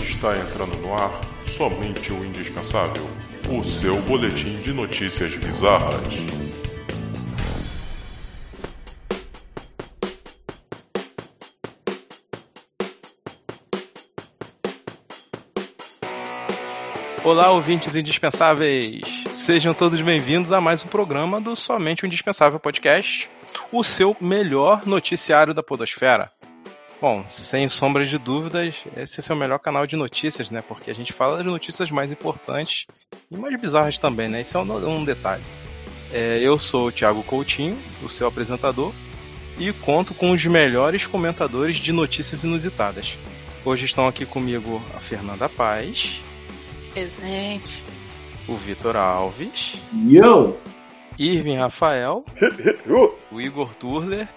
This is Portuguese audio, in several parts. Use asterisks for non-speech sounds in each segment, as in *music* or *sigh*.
Está entrando no ar somente o indispensável o seu boletim de notícias bizarras. Olá, ouvintes indispensáveis! Sejam todos bem-vindos a mais um programa do Somente o Indispensável Podcast, o seu melhor noticiário da Podosfera. Bom, sem sombras de dúvidas, esse é o melhor canal de notícias, né? Porque a gente fala das notícias mais importantes e mais bizarras também, né? Isso é um, um detalhe. É, eu sou o Thiago Coutinho, o seu apresentador, e conto com os melhores comentadores de notícias inusitadas. Hoje estão aqui comigo a Fernanda Paz. Presente. O Vitor Alves. Yo! Irving Rafael. *laughs* o Igor Turler.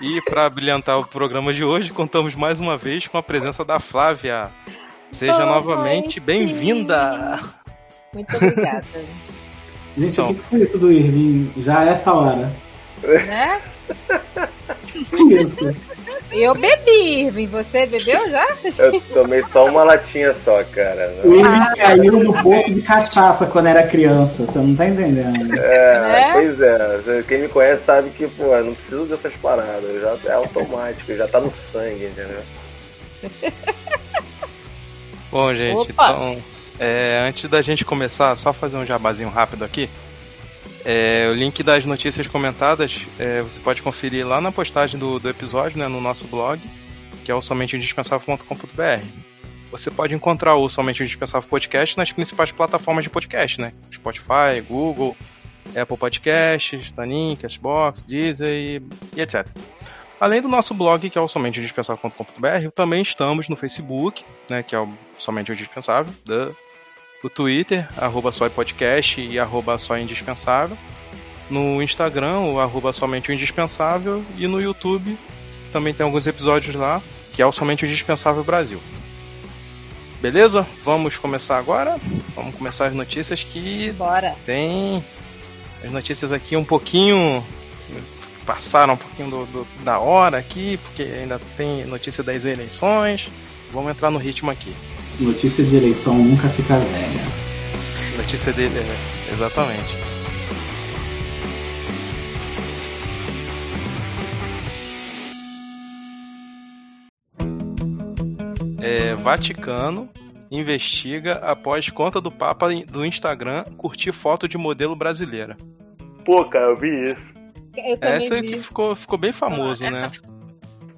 E para brilhantar o programa de hoje, contamos mais uma vez com a presença da Flávia. Seja Oh, novamente oi, bem-vinda! Muito obrigada. Gente, Então. o que que foi isso do Irving? Já é essa hora. Né? Que isso? Eu bebi, Irving. Você bebeu já? Eu tomei só uma latinha só, cara. O Irving caiu no poço de cachaça quando era criança, você não tá entendendo. É, Né? pois é. Quem me conhece sabe que, pô, eu não preciso dessas paradas. Já é automático, já tá no sangue, entendeu? Bom, gente, Opa! então, é, antes da gente começar, só fazer um jabazinho rápido aqui. É, o link das notícias comentadas é, você pode conferir lá na postagem do, do episódio, né, no nosso blog, que é o somenteindispensável.com.br. Você pode encontrar o Somente Indispensável Podcast nas principais plataformas de podcast, né? Spotify, Google, Apple Podcasts, Tanin, Castbox, Deezer e, e etc. Além do nosso blog, que é o somenteindispensável.com.br, também estamos no Facebook, né, que é o Somente o Indispensável. O Twitter, arroba só podcast e arroba só indispensável, no Instagram, o arroba somente o indispensável, e no YouTube também tem alguns episódios lá, que é o Somente o Indispensável Brasil. Beleza? Vamos começar agora? Vamos começar as notícias que Bora. tem as notícias aqui um pouquinho passaram um pouquinho do- do- da hora aqui, porque ainda tem notícia das eleições. Vamos entrar no ritmo aqui. Notícia de eleição nunca fica velha. Notícia dele, é, exatamente. É, Vaticano investiga após conta do Papa do Instagram curtir foto de modelo brasileira. Pô, cara, eu vi isso. Eu Essa é vi. que ficou, ficou bem famoso, Essa né?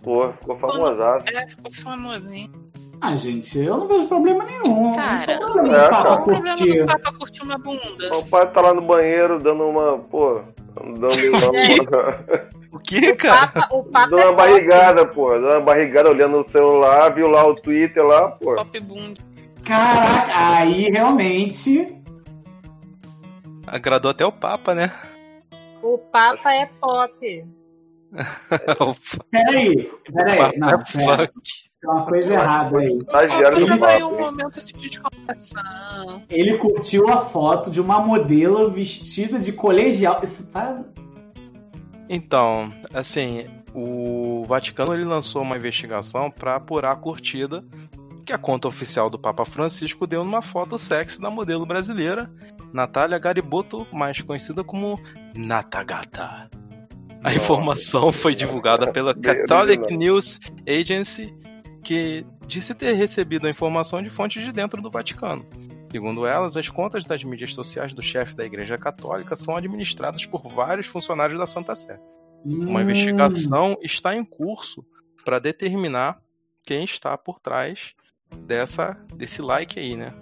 Pô, ficou famosaço. É, ficou famosinho. Ah, gente, eu não vejo problema nenhum. Cara, não tem problema é, Papa cara. O problema curtir. do Papa curtir uma bunda? O pai tá lá no banheiro dando uma, pô, dando *laughs* uma, O que, O cara? Papa, o Papa dando é uma top. barrigada, pô, dando uma barrigada olhando no celular, viu lá o Twitter lá, pô. Pop bunda. Caraca, aí realmente. Agradou até o Papa, né? O Papa é pop. *laughs* o Peraí, peraí. Papa Não, é pera. Tem uma coisa errada aí. Estagiário do Papa foi um momento de descontração. Ele curtiu a foto de uma modelo vestida de colegial. Isso tá. Então, assim, o Vaticano ele lançou uma investigação para apurar a curtida que a conta oficial do Papa Francisco deu numa foto sexy da modelo brasileira Natália Gariboto, mais conhecida como Natagata. A informação foi divulgada pela Catholic. News Agency, que disse ter recebido a informação de fontes de dentro do Vaticano. Segundo elas, as contas das mídias sociais do chefe da Igreja Católica são administradas por vários funcionários da Santa Sé. Uma Hum, investigação está em curso para determinar quem está por trás dessa desse like aí, né?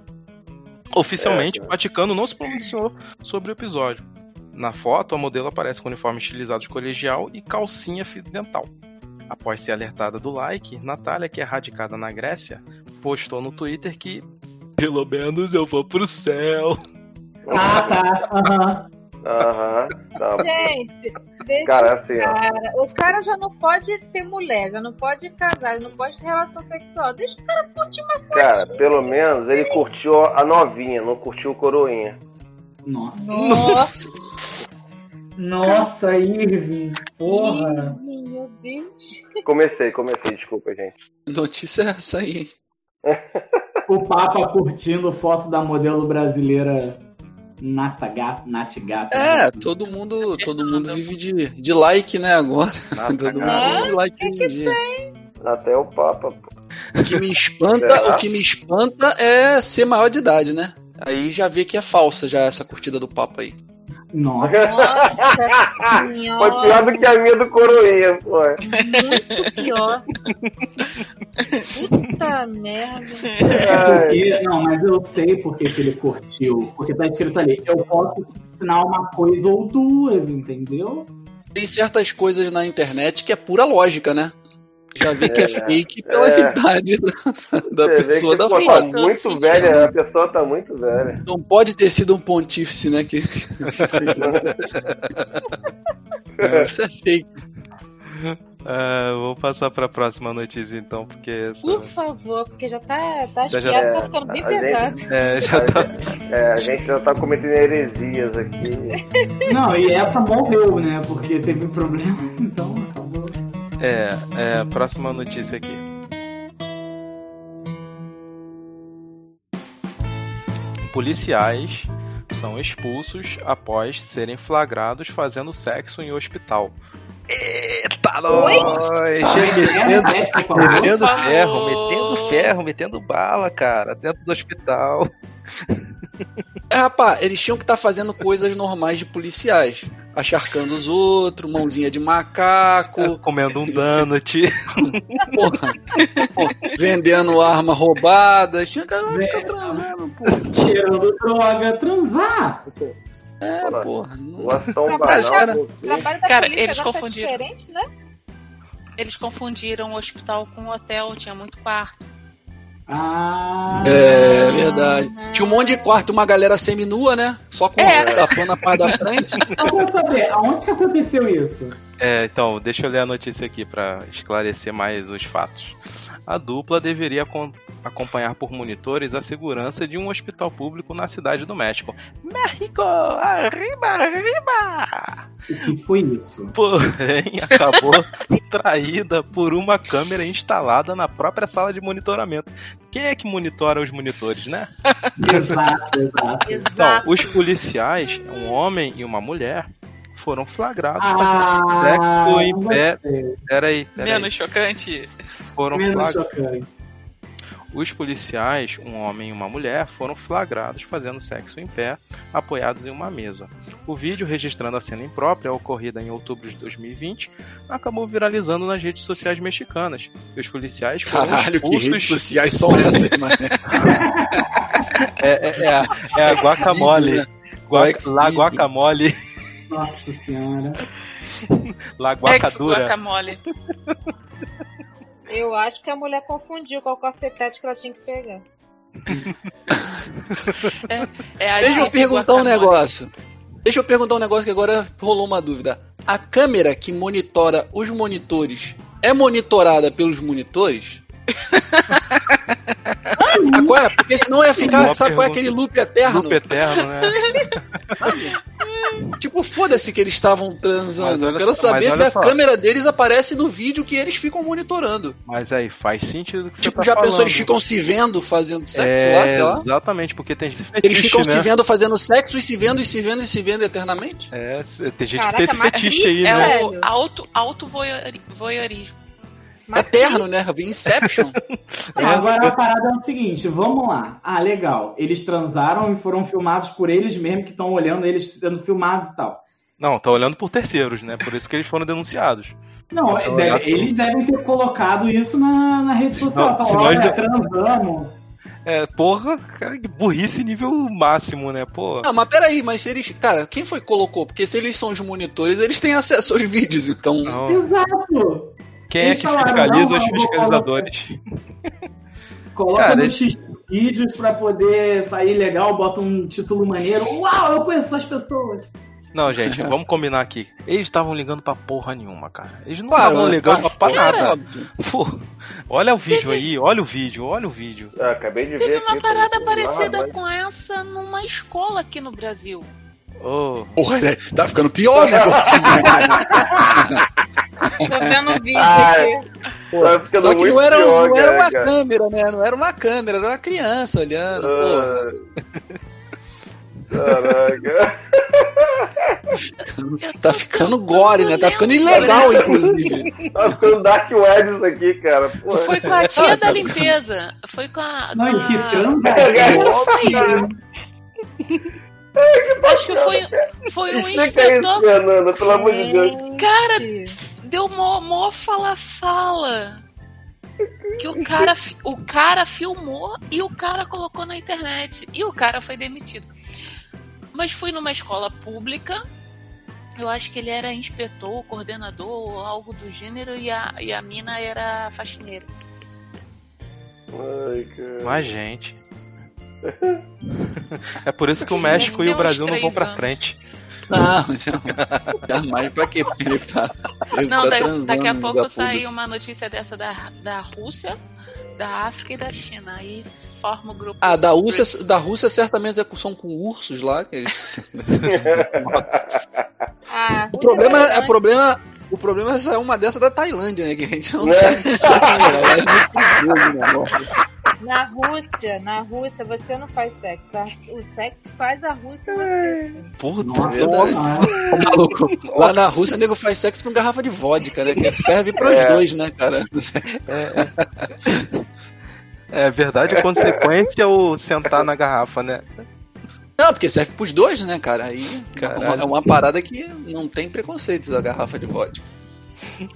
Oficialmente, É, o Vaticano não se pronunciou sobre o episódio. Na foto, a modelo aparece com uniforme estilizado de colegial e calcinha fio dental. Após ser alertada do like, Natália, que é radicada na Grécia, postou no Twitter que pelo menos eu vou pro céu. Ah, tá. Aham. Aham, tá. Gente, deixa Cara, assim, cara. O cara já não pode ter mulher, já não pode casar, já não pode ter relação sexual. Deixa o cara curtir uma foto. Cara, pelo menos ele curtiu a novinha, não curtiu o coroinha. Nossa. Nossa, Nossa, Irving. Porra. Ih, meu Deus. Comecei, comecei, desculpa, gente. Notícia é essa aí. O Papa curtindo foto da modelo brasileira Nata Gata, Nat Gata. É, todo mundo, todo mundo vive de, de like, né, agora. *laughs* Nada, todo mundo cara. vive de like que que dia. Até o Papa, pô. O que me espanta, o que me espanta é ser maior de idade, né? Aí já vê que é falsa já essa curtida do papo aí. Nossa, Nossa Foi pior do que a minha do Coroinha, pô. Muito pior. Puta merda. porque, não, mas eu sei porque que ele curtiu. Porque tá escrito ali, eu posso ensinar uma coisa ou duas, entendeu? Tem certas coisas na internet que é pura lógica, né? Já vê que é, É, fake pela é. idade da, da pessoa da pô, foto. tá muito sentido. velha, a pessoa tá muito velha. Não pode ter sido um pontífice, né? Que... *laughs* Isso é fake. Ah, vou passar pra próxima notícia então, porque essa. Por favor, porque já tá, tá Já, já- piada, tá ficando bem a gente- pesado. É, já tá. *laughs* É, a gente já tá cometendo heresias aqui. Não, e essa morreu, né? Porque teve problema, *laughs* então acabou. É, é, próxima notícia aqui. Policiais são expulsos após serem flagrados fazendo sexo em hospital. Eita, nós! Metendo, metendo ferro, metendo ferro, metendo bala, cara, dentro do hospital. É, rapaz, eles tinham que estar fazendo coisas normais de policiais. Acharcando os outros, mãozinha de macaco, *laughs* Comendo um donut. porra, porra, vendendo arma roubada. Tinha que ficar transando, pô. Cheirando droga, transar. É, Porra. porra. não- Doação Trabalho, banal. Cara, polícia eles tá confundiram. né? Eles confundiram o hospital com o hotel, tinha muito quarto. Ah. É verdade. Tinha um monte de quarto, uma galera seminua, né? Só com É. tapando a parte da frente. *laughs* Então, Eu quero saber, aonde que aconteceu isso? É, então, deixa eu ler a notícia aqui para esclarecer mais os fatos. A dupla deveria acom- acompanhar por monitores a segurança de um hospital público na cidade do México. México! Arriba, arriba! O que foi isso? Porém, acabou *laughs* traída por uma câmera instalada na própria sala de monitoramento. Quem é que monitora os monitores, né? Exato, exato. Então, os policiais, um homem e uma mulher, foram flagrados Ah, fazendo sexo em pé. gostei. Peraí, peraí. Menos chocante. Foram Menos flagrados. chocante. Os policiais, um homem e uma mulher, foram flagrados fazendo sexo em pé, apoiados em uma mesa. O vídeo, registrando a cena imprópria, ocorrida em outubro de 2020, acabou viralizando nas redes sociais mexicanas. E os policiais foram Caralho, que redes expulsos. sociais são essas, mano? *laughs* É, é, é, a- é a guacamole. Gua- Xvideos. La guacamole. Nossa senhora. *laughs* La Ex guacadura. guacamole. Eu acho que a mulher confundiu qual cacetete que ela tinha que pegar. *laughs* É a Deixa eu perguntar um negócio. Deixa eu perguntar um negócio que agora rolou uma dúvida. A câmera que monitora os monitores é monitorada pelos monitores? Ah, qual é? Porque senão ia ficar, sabe qual é aquele loop eterno? Loop eterno, né? Tipo, foda-se que eles estavam transando. Eu quero só- saber se a só. câmera deles aparece no vídeo que eles ficam monitorando. Mas aí, faz sentido que Tipo, você tá já falando. pensou, eles ficam se vendo fazendo sexo é, lá, sei lá? Exatamente, porque tem gente Eles ficam né? se vendo fazendo sexo e se vendo e se vendo e se vendo eternamente? É, tem gente Caraca, que tem esse fetiche aí, É né? Velho. o auto, auto voyeur- voyeurismo. Mas Eterno, né? Inception. *laughs* Não, agora a parada é o seguinte, vamos lá. Ah, legal. Eles transaram e foram filmados por eles mesmo que estão olhando eles sendo filmados e tal. Não, tá olhando por terceiros, né? Por isso que eles foram denunciados. Não, deve- eles devem ter colocado isso na, na rede social. Senão- Falar, olha, de- transamos. É, porra, cara, que burrice nível máximo, né? Pô. Ah, mas peraí, mas se eles. Cara, quem foi que colocou? Porque se eles são os monitores, eles têm acesso aos vídeos, então. Não. Exato. Quem é Eles que falaram, fiscaliza não, os eu fiscalizadores? Coloca Cara, no X vídeos pra poder sair legal, bota um título maneiro. Uau, eu conheço essas pessoas. Não, gente, vamos combinar aqui. Eles estavam ligando pra porra nenhuma, cara. Eles não estavam ligando Claro. pra Cara, nada. Pô, olha o vídeo aí, olha o vídeo, olha o vídeo. Ah, acabei de Teve ver. uma aqui, parada tô- parecida Ah, mas- com essa numa escola aqui no Brasil. Ô, Porra, né? tá ficando pior o negócio. *laughs* Tô vendo o vídeo Ah, aqui. Tá Só que não era, pior, não era uma cara. câmera, né? Não era uma câmera, era uma criança olhando. porra. Caraca. *laughs* Tá ficando gore, né? Tá ficando ilegal, inclusive. Tá ficando Dark Web isso aqui, cara. Porra. Foi com a tia da *laughs* limpeza. Foi com a. Não, com e que a- transa. que foi? Acho que foi, foi um inspetor. Fernanda, pelo amor de Deus. Cara, deu mó, mó fala-fala. Que o cara, o cara filmou e o cara colocou na internet. E o cara foi demitido. Mas fui numa escola pública. Eu acho que ele era inspetor, coordenador ou algo do gênero. E a, e a mina era faxineira. Ai, cara. Mas, gente. *laughs* É por isso que o México e o Brasil não vão pra anos. frente. Não, não. Jamais pra quê? Porque ele tá. Ele Não, tá da- transando daqui a pouco lugar sai uma notícia dessa da, da Rússia, da África e da China. Aí forma o grupo. Ah, da Rússia, BRICS. da Rússia certamente é são com ursos lá. que eles- *laughs* Ah, O problema, é, o problema, o problema é sair uma dessa da Tailândia, né? Que a gente não Né? sabe. Lá *laughs* é muito perigoso, né. Na Rússia, na Rússia você não faz sexo. A- O sexo faz a Rússia você. Por Nossa, Verdade. nossa. Ô, maluco, lá na Rússia o nego faz sexo com garrafa de vodka, né? Que serve pros É. dois, né, cara? É verdade, a consequência é o sentar na garrafa, né? Não, porque serve pros dois, né, cara? Aí é uma, é uma parada que não tem preconceitos a garrafa de vodka.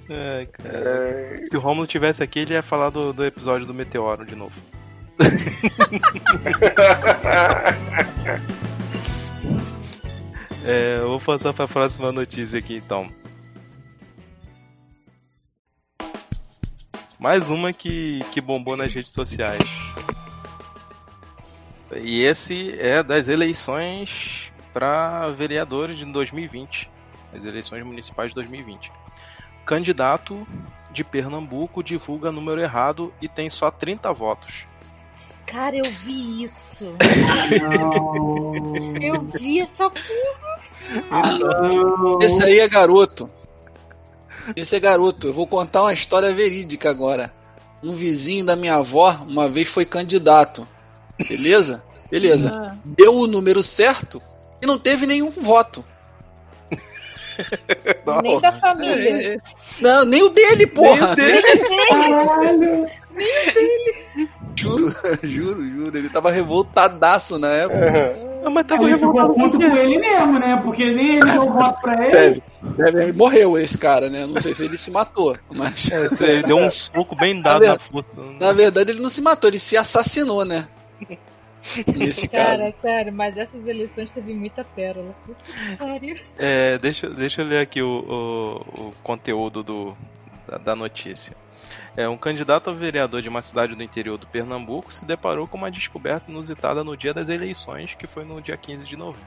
É, cara. Se o Romulo tivesse aqui, ele ia falar do, do episódio do Meteoro de novo. *laughs* É, vou passar pra próxima notícia aqui então. Mais uma que, que bombou nas redes sociais. E esse é das eleições para vereadores de 2020. As eleições municipais de 2020. Candidato de Pernambuco divulga número errado e tem só 30 votos. Cara, eu vi isso. Não. Eu vi essa Ah, não. Esse aí é garoto. Esse é garoto. Eu vou contar uma história verídica agora. Um vizinho da minha avó uma vez foi candidato. Beleza? Beleza. Ah, Deu o número certo e não teve nenhum voto. Nem da família. É, é. Não, nem o dele, porra. Caralho. Juro, juro, juro. Ele tava revoltadaço na época. Ah, mas tava Ele ficou revoltado por com ele mesmo, né? Porque nem ele deu voto pra ele. Deve, deve, morreu esse cara, né? Não sei se ele se matou, mas. Ele deu um soco bem dado na força. Na verdade, ele não se matou, ele se assassinou, né? *laughs* Nesse caso. Cara, sério, mas essas eleições teve muita pérola. Puta que pariu. É, deixa, deixa eu ler aqui o, o, o conteúdo do, da, da notícia. É, um candidato a vereador de uma cidade do interior do Pernambuco se deparou com uma descoberta inusitada no dia das eleições, que foi no dia 15 de novembro.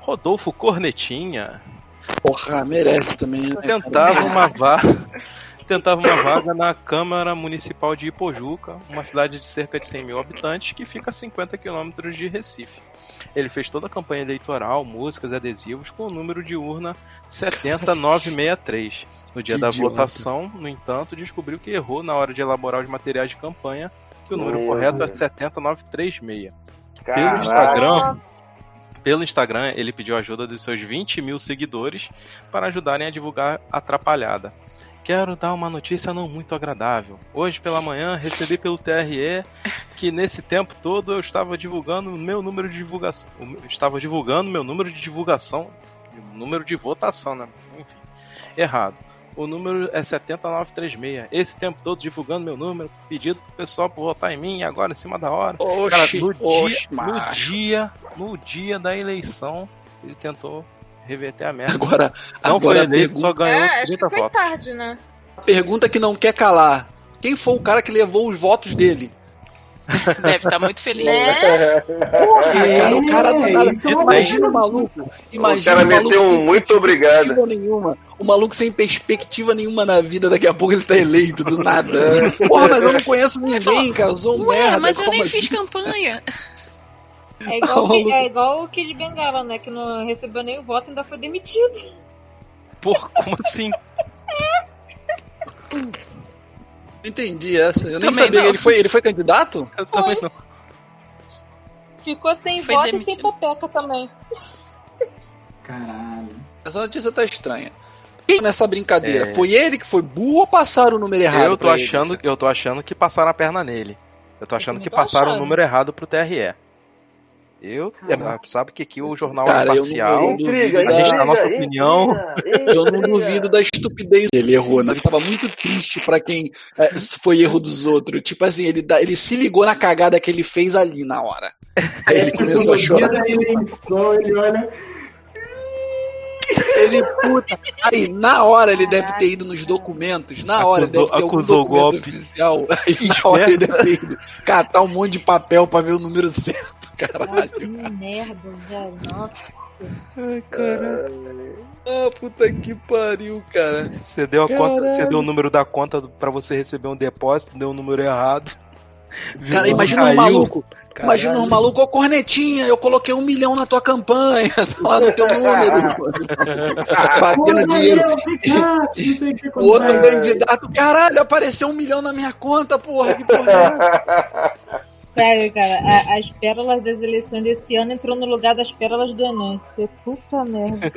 Rodolfo Cornetinha Porra, merece também, né? cara? tentava uma *laughs* vaga tentava uma vaga na Câmara Municipal de Ipojuca, uma cidade de cerca de 100 mil habitantes que fica a 50 quilômetros de Recife. Ele fez toda a campanha eleitoral, músicas, adesivos com o número de urna 70963. No dia Que da idiota. votação, no entanto, descobriu que errou na hora de elaborar os materiais de campanha, que o número Meu correto é Deus. 70936. Pelo. Instagram, pelo Instagram, ele pediu ajuda dos seus 20 mil seguidores para ajudarem a divulgar Atrapalhada. Quero dar uma notícia não muito agradável. Hoje pela manhã recebi pelo TRE que nesse tempo todo eu estava divulgando o meu número de divulgação. Estava divulgando meu número de divulgação. Número de votação, né? Enfim. Errado. O número é 70936. Esse tempo todo divulgando meu número, pedido pro pessoal pra votar em mim, agora em cima da hora. Cara, Oxi, no, dia, oxi, no macho. dia, no dia da eleição, ele tentou reverter a merda. Agora, Não agora foi a, eleito, pergu- só ganhou É, acho que 30 foi votos. tarde, né? a pergunta que não quer calar. Quem foi o cara que levou os votos dele? *laughs* Deve estar muito feliz. Né? cara, o cara do É, nada. é uma Imagina o maluco. Imagina cara o maluco meteu um muito obrigado. nenhuma. O maluco sem perspectiva nenhuma na vida, daqui a pouco ele tá eleito do nada. Porra, mas eu não conheço ninguém, cara. Eu sou um Ué, merda. mas eu nem assim? fiz campanha. É igual, o Kid- Maluco. é igual o Kid Bengala, né? Que não recebeu nenhum voto e ainda foi demitido. Porra, como assim? Entendi essa. Eu nem Também sabia. não. Ele foi, ele foi candidato? Eu também não. Ficou sem Foi voto e demitido. sem pepeca também. Caralho. Essa notícia tá estranha. Quem nessa brincadeira? É. Foi ele que foi burro ou passaram o número errado? Eu tô achando, eu tô achando que passaram a perna nele. Eu tô achando também que passaram o achando. número errado pro TRE. Eu, é, sabe que aqui o jornal Cara, é eu não- imparcial. eu Intriga, A gente dá a nossa intriga, opinião. intriga. Eu não duvido da estupidez dele, errou. Né? Ele tava muito triste pra quem é, foi erro dos outros. Tipo assim, ele, dá- ele se ligou na cagada que ele fez ali na hora. Aí ele começou a chorar. da ele olha. Ele, puta. Aí, na hora, ele deve ter ido nos documentos. Na hora, ele deve Acusou- ter algum acusou o documento golpe. oficial. Aí, na hora, ele deve ter ido catar um monte de papel pra ver o número certo. Caralho. Que merda, velho. Nossa. Ai, caralho. Ah, puta que pariu, cara. Você deu a conta, você deu o número da conta pra você receber um depósito, deu o número errado. Viu Cara, imagina um caiu. maluco. Caralho. Imagina um maluco, ô cornetinha, eu coloquei um milhão na tua campanha, *laughs* tá lá no teu número. *laughs* Batendo dinheiro. O *laughs* outro candidato, caralho, apareceu um milhão na minha conta, porra, que porra é? Sério, cara, a- as pérolas das eleições desse ano entrou no lugar das pérolas do Enem. Que puta merda.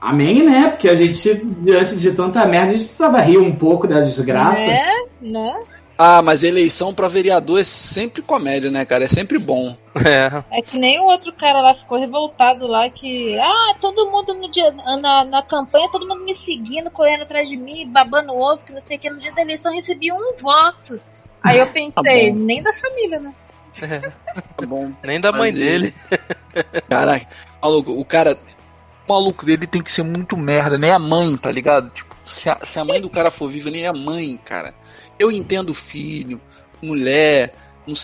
Amém, né? Porque a gente, diante de tanta merda, a gente precisava rir um pouco da desgraça. Né? Né? Ah, mas eleição pra vereador é sempre comédia, né, cara? É sempre bom. É, É que nem o outro cara lá ficou revoltado lá que. Ah, todo mundo no dia, na, na campanha, todo mundo me seguindo, correndo atrás de mim, babando ovo, que não sei o que. No dia da eleição eu recebi um voto. Aí eu *laughs* pensei, bom. nem da família, né? Tá bom. nem da mãe Mas dele. Caraca, maluco, o cara. O maluco dele tem que ser muito merda, nem a mãe, tá ligado? Tipo, se a, se a mãe do cara for viva, nem a mãe, cara. Eu entendo filho, mulher,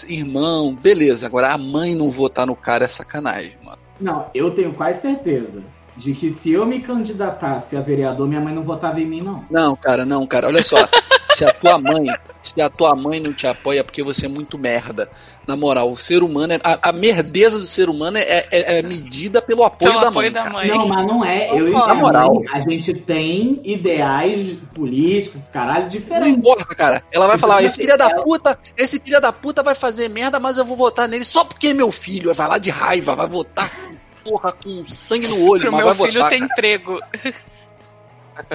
irmão, beleza. Agora a mãe não votar no cara é sacanagem, mano. Não, eu tenho quase certeza de que se eu me candidatasse a vereador, minha mãe não votava em mim, não. Não, cara, não, cara. Olha só. *laughs* se a tua mãe, se a tua mãe não te apoia é porque você é muito merda. Na moral, o ser humano é. A, a merdeza do ser humano é, é- é medida pelo apoio Pelo da apoio mãe. da cara. mãe. Não, mas não é. Eu e Na moral. mãe, a gente tem ideais políticos, caralho, Não diferentes. importa, cara. Ela vai falar, esse filho da puta, esse filho da puta vai fazer merda, mas eu vou votar nele só porque é meu filho. Vai lá de raiva, vai votar com, porra, com sangue no olho, Pro mas meu vai filho votar. ter emprego. *laughs*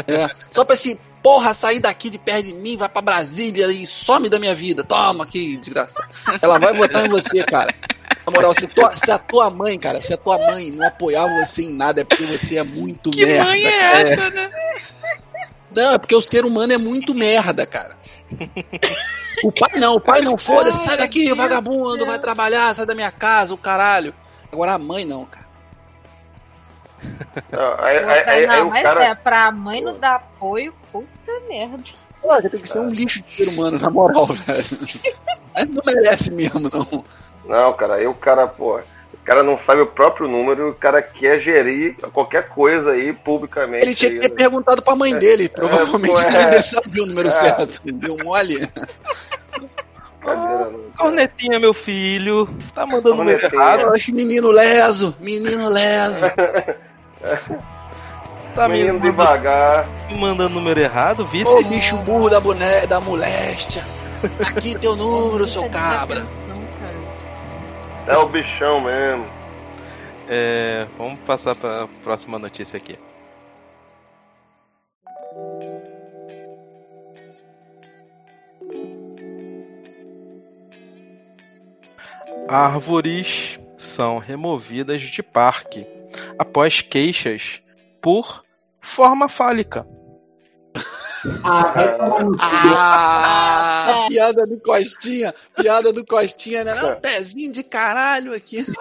É. Só pra esse porra sair daqui de perto de mim, vai pra Brasília e some da minha vida. Toma aqui, desgraça. Ela vai votar em você, cara. Na moral, se, tua- se a tua mãe, cara, se a tua mãe não apoiar você em nada, é porque você é muito Que merda. mãe é cara. essa, né? Não, é porque o ser humano é muito merda, cara. O pai não, o pai não, foda-se, sai daqui, vagabundo, vai trabalhar, sai da minha casa, o caralho. Agora a mãe não, cara. Não, aí, aí- aí- não, aí mas cara. é, pra mãe não dar apoio, puta merda. Você tem que ser um lixo de ser humano, na moral, *laughs* velho. Mas não merece mesmo, não. Não, cara, aí o cara, pô. O cara não sabe o próprio número, o cara quer gerir qualquer coisa aí publicamente. Ele tinha que ter né? perguntado pra mãe dele. Provavelmente pô, a é. dele sabia o número É. certo. Deu mole. *laughs* Não. Cornetinha, meu filho. Tá mandando Cornetinha. errado. Eu acho menino leso, menino leso. *laughs* *laughs* Tá me Menino mandando, devagar. me mandando número errado, vice. Ô bicho burro da, boné, da moléstia. Aqui teu número, seu cabra. É o bichão mesmo. É, vamos passar pra próxima notícia aqui. Árvores são removidas de parque após queixas por forma fálica. Ah, cu. Ah, É. piada do Costinha, piada do Costinha, né? Um pezinho de caralho aqui. *laughs*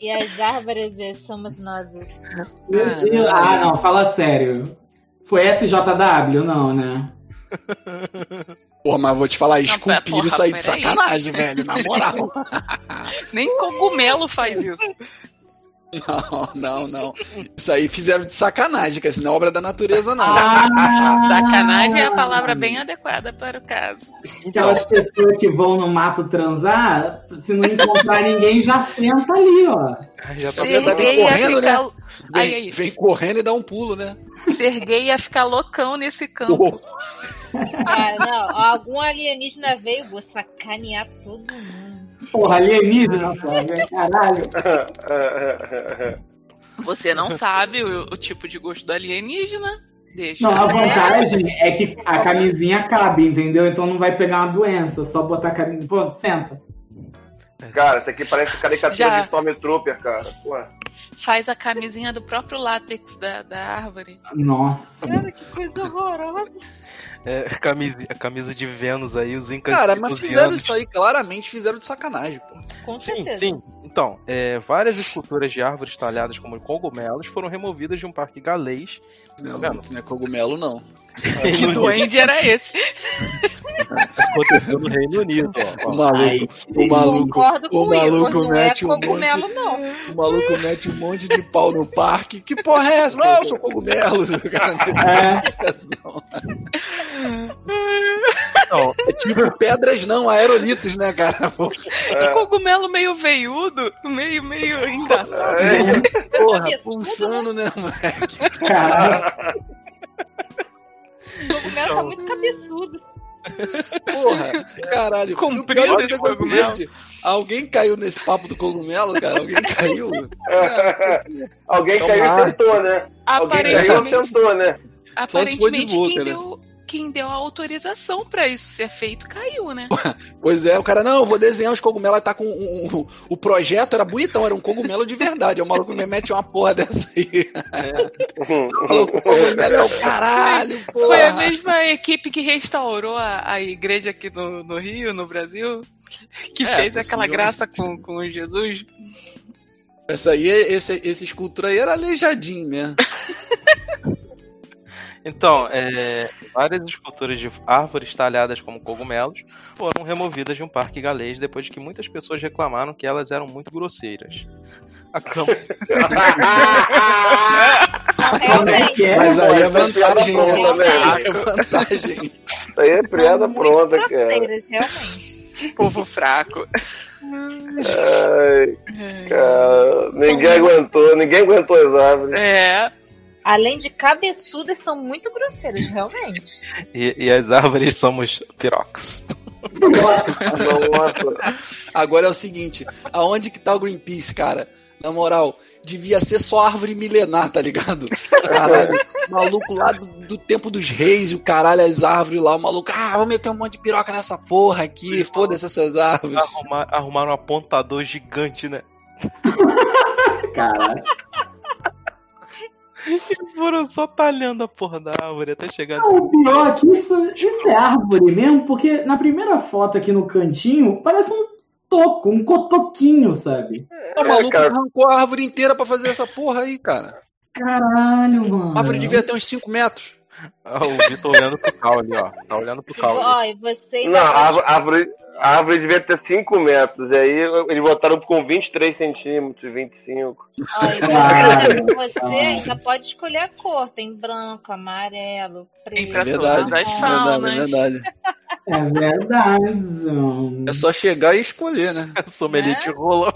E as árvores é, somos nós. Deus. Ah, não, fala sério. Foi SJW? Não, né? *laughs* Porra, mas vou te falar, esculpir isso aí de sacanagem, velho, na moral. *laughs* Nem cogumelo faz isso. Não, não, não. Isso aí fizeram de sacanagem, que assim, não é obra da natureza, não. Ah, Sacanagem é a palavra bem adequada para o caso. Aquelas pessoas que vão no mato transar, se não encontrar ninguém, já senta ali, ó. Ai, já tá a correndo, ficar... Vem, Ai, é isso. vem correndo e dá um pulo, né? Ser gay ia ficar loucão nesse *laughs* campo. *laughs* Ah, não. Algum alienígena veio, vou sacanear todo mundo. Porra, alienígena, Flávio. Caralho. Você não sabe o, o tipo de gosto do alienígena? Deixa. Não, a vantagem é que a camisinha cabe, entendeu? Então não vai pegar uma doença, só botar a camisinha. Pô, senta. Cara, isso aqui parece caricatura Já. de Stormtrooper, cara. Pô. Faz a camisinha do próprio látex da, da árvore. Nossa. Cara, que coisa horrorosa. É, camisa, a camisa de Vênus aí, os incas. Cara, mas os fizeram isso aí, claramente fizeram de sacanagem, pô. Com Sim, certeza. sim. Então, é, várias esculturas de árvores talhadas como cogumelos foram removidas de um parque galês. Não, vendo? não é cogumelo, não. Que duende era esse? Aconteceu no Reino Unido, ó. O maluco, Ai, o maluco, o maluco Igor, não mete é um monte- não. o maluco mete um monte de pau no parque. Que porra é essa? Não, eu sou cogumelo. Cara *laughs* *laughs* não É, É tipo pedras não, aerolitos, né, cara? Que cogumelo meio veiudo, meio, meio engraçado. É. Porra, Cabeçudo, pulsando, né, moleque? caralho. *laughs* O cogumelo tá muito cabeçudo. Porra, caralho. Comprido esse cogumelo. Alguém caiu nesse papo do cogumelo, cara? Alguém caiu? *laughs* Alguém Então, caiu e sentou, né? Alguém caiu e Aparentemente, sentou, né? Só se for de aparentemente boca, quem, né? deu, quem deu a autorização pra isso ser feito caiu, né? *laughs* Pois é, o cara, não, eu vou desenhar os cogumelos, tá com um, um- o projeto era bonitão, era um cogumelo de verdade. O maluco me mete uma porra dessa aí. *laughs* O maluco, cogumelo é o caralho, porra. Foi a mesma equipe que restaurou a, a igreja aqui no, no Rio, no Brasil, que É, fez aquela conseguiu. graça com, com Jesus. Essa aí, esse, esse escultura aí era aleijadinho mesmo. *laughs* então é, várias esculturas de árvores talhadas como cogumelos foram removidas de um parque galês depois de que muitas pessoas reclamaram que elas eram muito grosseiras. A cama *laughs* é? Mas aí é vantagem, né? é vantagem. Aí é piada pronta, cara. realmente. Povo fraco. Ai, cara. Ninguém aguentou, ninguém aguentou as árvores. É. Além de cabeçudas, são muito grosseiras, *laughs* realmente. e, e as árvores somos pirocos. Nossa. *laughs* Agora é o seguinte, aonde que tá o Greenpeace, cara? Na moral, devia ser só árvore milenar, tá ligado? Caralho, *laughs* maluco lá do, do tempo dos reis, o caralho, as árvores lá, o maluco, ah, vou meter um monte de piroca nessa porra aqui, foda-se essas árvores. Arrumar, arrumaram um apontador gigante, né? Caralho. *laughs* E foram só talhando a porra da árvore até chegar Não, o pior é que isso, isso é árvore mesmo, porque na primeira foto aqui no cantinho parece um toco, um cotoquinho, sabe? O maluco cara. arrancou a árvore inteira pra fazer essa porra aí, cara. Caralho, mano. A árvore devia ter uns 5 metros. Ah, o Vitor olhando pro cal ali, ó. Tá olhando pro cal. ali. Ó, e você Não, a árvore, a árvore, devia ter 5 metros. E aí eles botaram com 23 centímetros, 25. ó, e Caralho. você, ainda pode escolher a cor. Tem branco, amarelo, Tem preto. pra Verdade, todas as faunas. Verdade, é verdade. É verdade. É só chegar e escolher, né? Sommelier de rolo.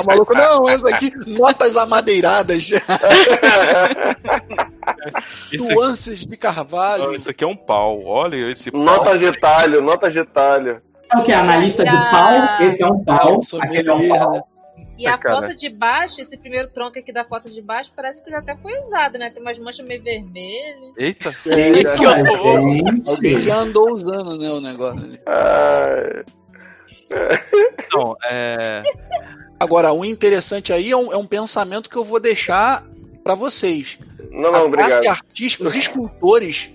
O maluco, não, essa aqui, notas amadeiradas, *laughs* nuances de carvalho. ó, isso aqui é um pau. Olha esse pau. Nota de talho, nota de talho. É o que? Analista de Ah. pau? Esse é um pau. Pau, Aquele é um pau. E a Cara. foto de baixo, esse primeiro tronco aqui da foto de baixo, parece que já até foi usado, né? Tem umas manchas meio vermelhas. Eita. *laughs* É, Que horror. Alguém já andou usando, né, o negócio ali. Ai, Então, é. Agora, o interessante aí é um, é um pensamento que eu vou deixar pra vocês. não, não, a classe obrigado. artística, os escultores,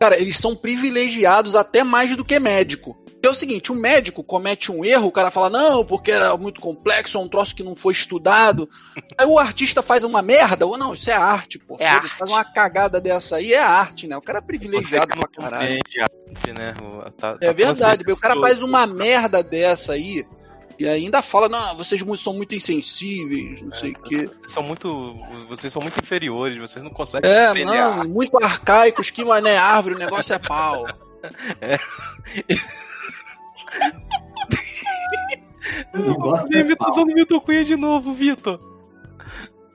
cara, eles são privilegiados até mais do que médico. É o seguinte, o médico comete um erro, o cara fala, não, porque era muito complexo, é um troço que não foi estudado. Aí o artista faz uma merda, ou não, isso é arte, pô. É Foda-se, arte. faz uma cagada dessa aí, é arte, né? O cara é privilegiado pra caralho. arte, né? Tá- tá É verdade, falando o cara assim, faz uma merda dessa aí e ainda fala, não, vocês são muito insensíveis, não sei o quê. Vocês são muito. Vocês são muito inferiores, vocês não conseguem É, não, muito arcaicos, que mané árvore, o negócio é pau. O *laughs* negócio Faz a imitação do Milton Cunha de novo, Vitor.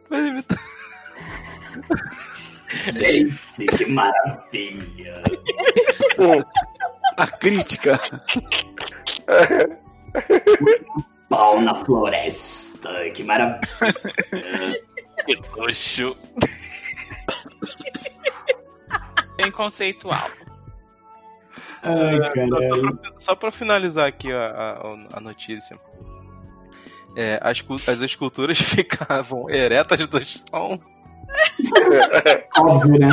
Faz imita- Gente, que maravilha. A crítica. Pau na floresta, que maravilha. Que luxo. Bem conceitual. Ai, caralho. Só pra finalizar aqui a, a, a notícia. É, as, as esculturas *laughs* ficavam eretas do chão. *laughs* Óbvio, né?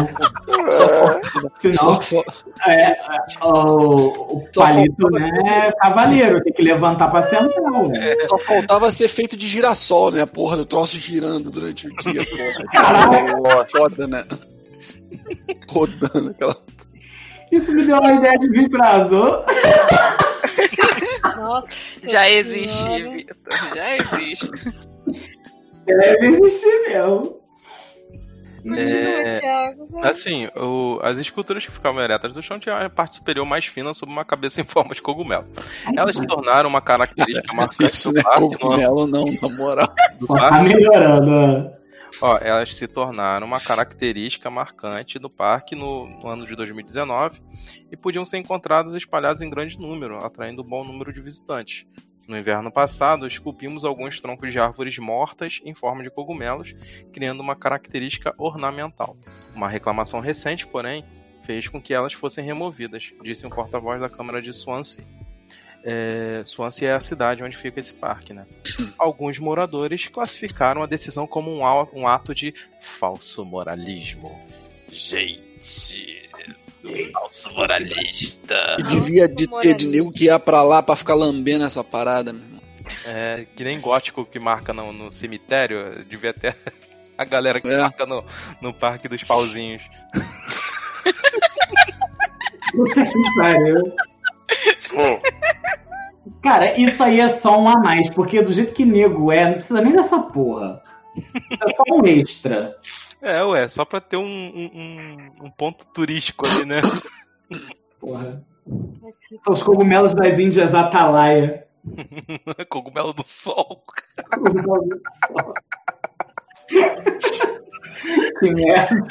Só faltava. Senão, Só é, é, o, o Só palito, faltava- né, é cavaleiro, tem que levantar pra sentar, né? Só faltava ser feito de girassol, né? Porra, do troço girando durante o dia, porra. Caralho. Foda, né? Rodando aquela. Isso me deu uma ideia de vibrador. *laughs* Nossa. Já existe. Vitor. Já existe. Deve existir mesmo. É, Thiago. Assim, o- as esculturas que ficavam eretas do chão tinham a parte superior mais fina sobre uma cabeça em forma de cogumelo. Elas se tornaram uma característica *laughs* marcante Isso do não é parque no ano, cogumelo, não, na moral. tá melhorando. Ó. Elas se tornaram uma característica marcante do parque no, no ano de 2019 e podiam ser encontradas espalhadas em grande número, atraindo um bom número de visitantes. No inverno passado, esculpimos alguns troncos de árvores mortas em forma de cogumelos, criando uma característica ornamental. Uma reclamação recente, porém, fez com que elas fossem removidas, disse um porta-voz da Câmara de Swansea. É, Swansea é a cidade onde fica esse parque, né? *coughs* Alguns moradores classificaram a decisão como um, um ato de falso moralismo. Gente, falso moralista. E devia de ter de nego que ia pra lá pra ficar lambendo essa parada, meu irmão. É, que nem gótico que marca no, no cemitério, devia ter *laughs* a galera que É. marca no, no parque dos pauzinhos. Puta que pariu. Cara, isso aí é só um a mais, porque do jeito que nego é, não precisa nem dessa porra. Isso é só um extra. É, ué, só pra ter um, um, um- um ponto turístico ali, né? Porra. São os cogumelos das Índias Atalaia. *laughs* Cogumelo do sol. Cogumelo do sol. que merda. *laughs*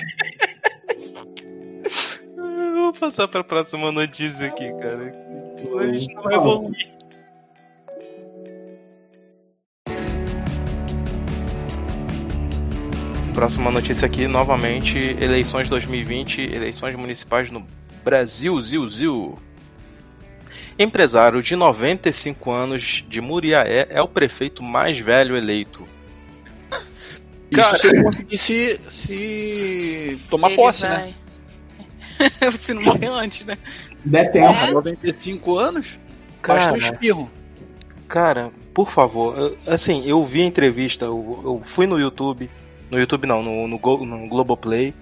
Eu Vou passar pra próxima notícia aqui, cara. A gente não vai evoluir. Próxima notícia aqui, novamente, eleições 2020, eleições municipais no Brasil, Zil, Zil. Empresário de 95 anos de Muriaé é o prefeito mais velho eleito. Isso Cara. se ele conseguisse se tomar Ele posse, né? vai- *laughs* Se não morrer antes, né? Der tempo. Porra, 95 anos? Basta um Cara, espirro. Cara, por favor, assim, eu vi a entrevista, eu, eu fui no YouTube, no YouTube não, no, no, Go- no Globoplay,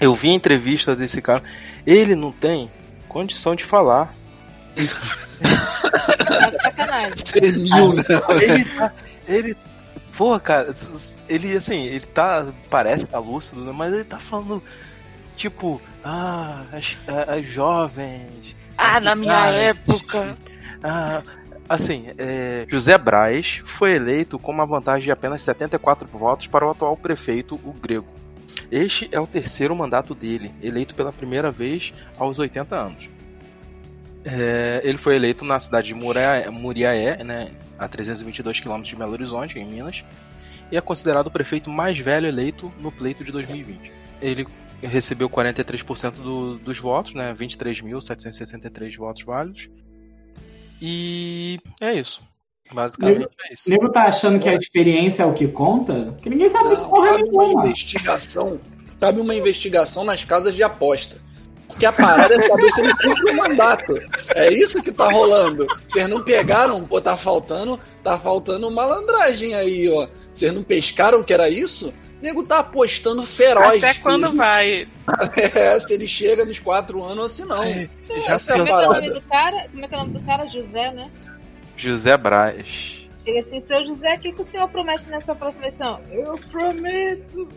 eu vi a entrevista desse cara, ele não tem condição de falar. Senil, né? Ele tá, ele, pô, cara, ele assim, ele tá, parece tá lúcido, né, mas ele tá falando, tipo, ah, as, as jovens, Ah, na minha Ai. época. Ah, assim, é, José Braz foi eleito com uma vantagem de apenas 74 votos para o atual prefeito, o grego. Este é o terceiro mandato dele, eleito pela primeira vez aos 80 anos. É, ele foi eleito na cidade de Muriaé, Muriaé né, a 322 quilômetros de Belo Horizonte, em Minas, e é considerado o prefeito mais velho eleito no pleito de 2020. Ele recebeu 43% do, dos votos, né, 23.763 votos válidos, e é isso. Basicamente é O isso. nego tá achando que a experiência é o que conta? Porque ninguém sabe Não, porra cabe uma nenhuma. investigação. Cabe uma investigação nas casas de aposta. Porque a parada é saber se ele cumpre o mandato. É isso que tá rolando. Vocês não pegaram, pô, tá faltando, tá faltando malandragem aí, ó. Vocês não pescaram que era isso? O nego tá apostando feroz. Até quando mesmo. vai? *laughs* É, se ele chega nos quatro anos ou se não. Essa é a Como é que é o nome parada. do cara? Como é que é o nome do cara? José, né? José Braz. Chega assim, seu José, o que, que o senhor promete nessa próxima eleição? Eu prometo.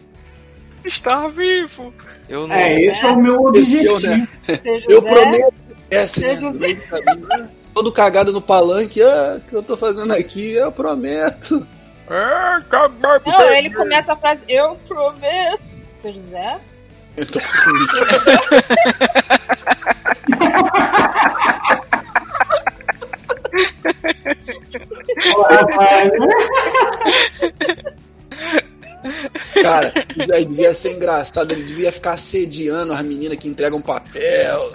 Estar vivo. Eu não. É, esse é o meu Desceu, objetivo. né? Seu José, Eu prometo. É assim, né? caminho, né? todo cagado no palanque. Ah, o que eu tô fazendo aqui? Eu prometo. É. Não, ele começa a frase, eu prometo. Seu José? Eu tô com isso. Cara, isso aí devia ser engraçado. Ele devia ficar assediando as meninas que entregam papel.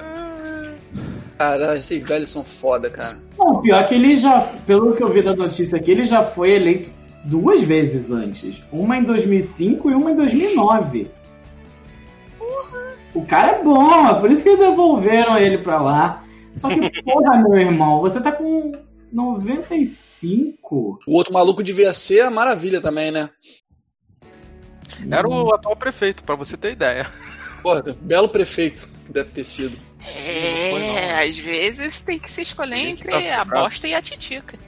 Cara, esses velhos são foda, cara. Não, pior que ele já, pelo que eu vi da notícia aqui, ele já foi eleito duas vezes antes. Uma em 2005 e uma em 2009. O cara é bom, é por isso que devolveram ele pra lá. Só que, *laughs* porra, meu irmão, você tá com 95? O outro maluco devia ser a maravilha também, né? Era o atual prefeito, pra você ter ideia. Porra, belo prefeito que deve ter sido. É, às vezes tem que se escolher entre a bosta e a titica.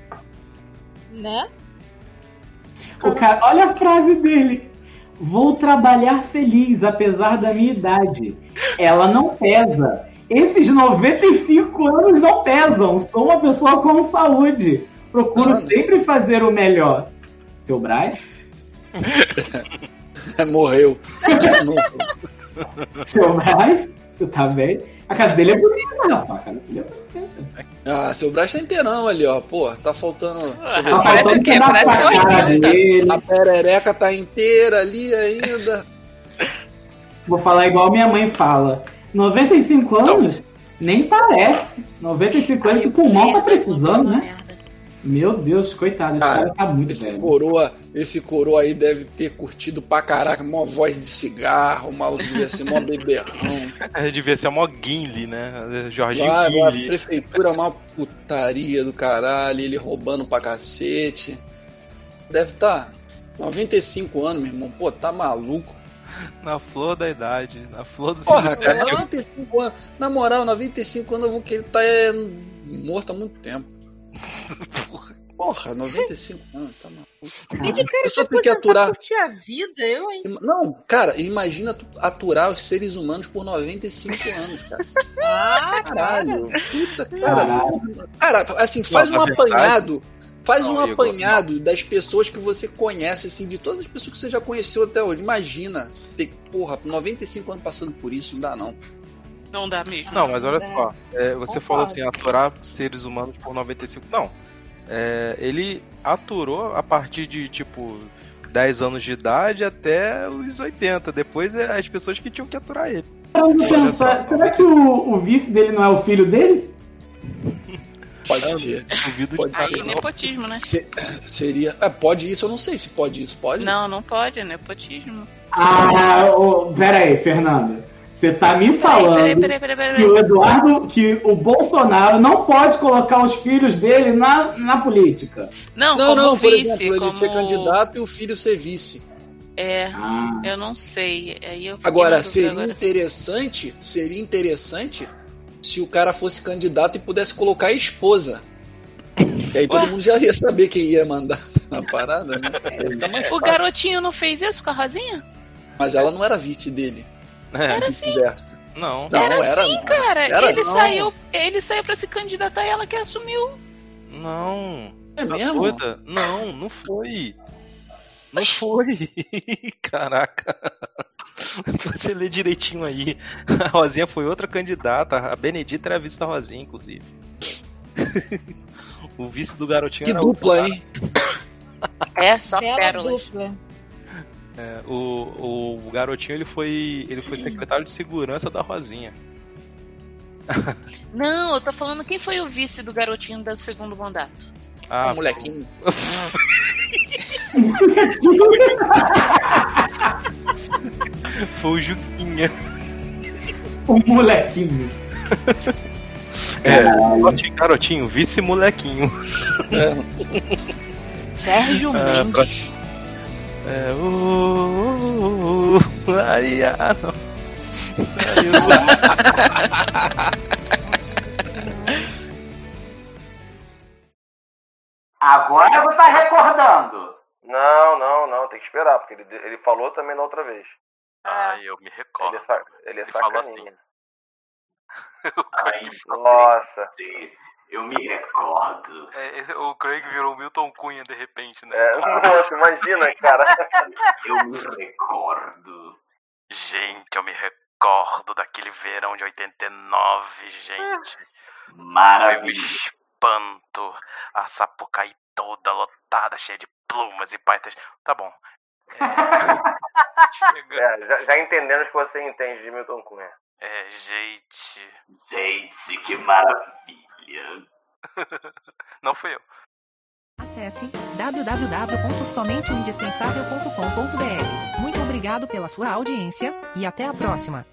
Né? O cara, olha a frase dele. Vou trabalhar feliz, apesar da minha idade. Ela não pesa. Esses 95 anos não pesam. Sou uma pessoa com saúde. Procuro Mano. sempre fazer o melhor. Seu Braz? *laughs* Morreu. *laughs* Seu Braz? Você tá bem? A casa dele é bonita, rapaz. A casa dele é bonita. Ah, seu Brás tá inteirão ali, ó. Pô, tá faltando. Ah, Tá Parece faltando o quê? Parece que é da cara 80. dele. A perereca tá inteira ali ainda. Vou falar igual minha mãe fala. 95 anos? Nem parece. 95 anos, o pulmão tá precisando, né? Meu Deus, coitado, esse Cara, cara tá muito Esse velho. coroa, esse coroa aí deve ter curtido pra caraca, mó voz de cigarro, maluco devia ser mó beberrão. *laughs* Devia ser mó Gimli, né? Jorginho Vai, vai, a prefeitura é uma putaria do caralho, ele roubando pra cacete. Deve tá 95 anos, meu irmão. Pô, tá maluco. Na flor da idade, na flor do Porra, cara, 95 anos. Na moral, 95 anos eu vou que ele tá é, morto há muito tempo. Porra, 95 anos, tá maluco. E de cara Eu só que aposentar aturar. curtir a vida, eu, hein? Não, cara, imagina tu aturar os seres humanos por 95 anos, cara. Ah, Caralho. Puta, cara. Caralho. Cara, assim, faz Não, um apanhado. Faz Não, um Igor, apanhado das pessoas que você conhece, assim, de todas as pessoas que você já conheceu até hoje. Imagina ter, porra, 95 anos passando por isso, não dá não. Não dá mesmo. Não, mas olha É. só, é, você Concordo. falou assim, aturar seres humanos por 95. Não. É, ele aturou a partir de, tipo, 10 anos de idade até os 80. Depois é as pessoas que tinham que aturar ele. Pensar, só, será que o, o vice dele não é o filho dele? *laughs* Pode ser. Duvido Pode de Aí, não. nepotismo, né? Se- seria. É, pode isso, eu não sei se pode isso. Pode? Não, não pode, é nepotismo. Ah, ô, pera aí, Fernanda. Você tá me falando peraí, peraí, peraí, peraí. que o Eduardo, que o Bolsonaro não pode colocar os filhos dele na, na política. Não, Não, como não, por vice, exemplo, ele como... ser candidato e o filho ser vice. É, Ah, eu não sei. Aí eu Agora, seria agora. interessante, seria interessante se o cara fosse candidato e pudesse colocar a esposa. E aí todo Ué? mundo já ia saber quem ia mandar *laughs* na parada, né? Tá mais O fácil. garotinho não fez isso com a Rosinha? Mas ela não era vice dele. É, Era assim, não, Não, era era assim, cara. Era ele não. saiu, ele saiu para se candidatar e ela que assumiu. não. É Tá mesmo? doida? Não, não foi. Não foi. *laughs* Caraca. Você lê direitinho aí. A Rosinha foi outra candidata. A Benedita era a vice da Rosinha, inclusive. *laughs* O vice do garotinho Que era dupla, outro hein? É, só bela pérolas. dupla. É, o, o garotinho ele foi, ele foi secretário de segurança da Rosinha. *laughs* Não, eu tô falando quem foi o vice do garotinho do segundo mandato. Ah, um molequinho. *laughs* foi o Juquinha. o molequinho. É, garotinho, garotinho, vice molequinho. É, Sérgio Ah, Mendes. É, o. Ariano. Agora você tá recordando. Não, não, não, tem que esperar, porque ele, ele falou também na outra vez. Ai, eu me recordo. Ele é, sa- ele é Ele falou sacaninha. *laughs* Ai, Nossa. Eu me recordo. É, o Craig virou Milton Cunha de repente, né? É, nossa, imagina, cara. *laughs* Eu me recordo. Gente, eu me recordo daquele verão de 89, gente. Foi um Maravilha. espanto. A Sapucaí toda lotada, cheia de plumas e paitas. Tá bom. É. *laughs* É, já, já entendemos que você entende de Milton Cunha. É, gente. Gente, que maravilha. *laughs* Não fui eu. Acesse www.somenteoindispensável.com.br. Muito obrigado pela sua audiência e até a próxima.